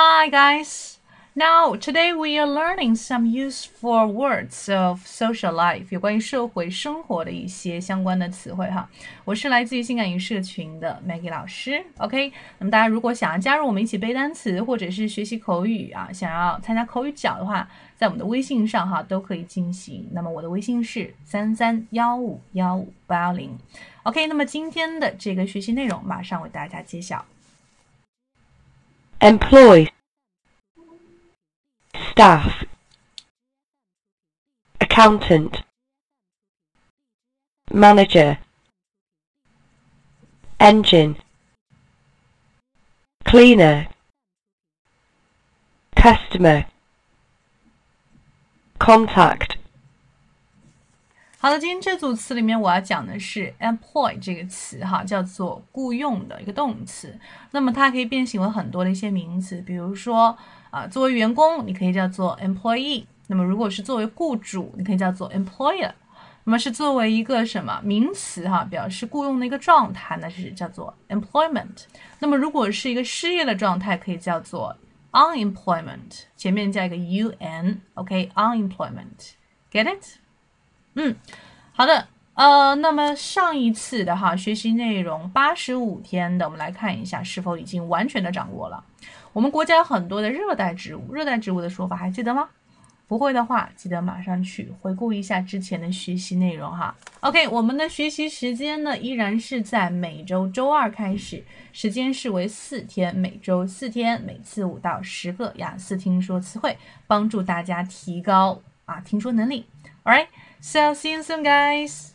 Hi guys. Now today we are learning some useful words of social life，有关于社会生活的一些相关的词汇哈。我是来自于性感与社群的 Maggie 老师。OK，那么大家如果想要加入我们一起背单词，或者是学习口语啊，想要参加口语角的话，在我们的微信上哈都可以进行。那么我的微信是三三幺五幺五八幺零。OK，那么今天的这个学习内容马上为大家揭晓。Employ. Staff. Accountant. Manager. Engine. Cleaner. Customer. Contact 好的，今天这组词里面我要讲的是 employ 这个词哈，叫做雇佣的一个动词。那么它可以变形为很多的一些名词，比如说啊，作为员工你可以叫做 employee。那么如果是作为雇主，你可以叫做 employer。那么是作为一个什么名词哈，表示雇佣的一个状态，那是叫做 employment。那么如果是一个失业的状态，可以叫做 unemployment，前面加一个 un，OK，unemployment，get it？嗯，好的，呃，那么上一次的哈学习内容八十五天的，我们来看一下是否已经完全的掌握了。我们国家有很多的热带植物，热带植物的说法还记得吗？不会的话，记得马上去回顾一下之前的学习内容哈。OK，我们的学习时间呢依然是在每周周二开始，时间是为四天，每周四天，每次五到十个雅思听说词汇，帮助大家提高啊听说能力。All right。So see you soon, guys.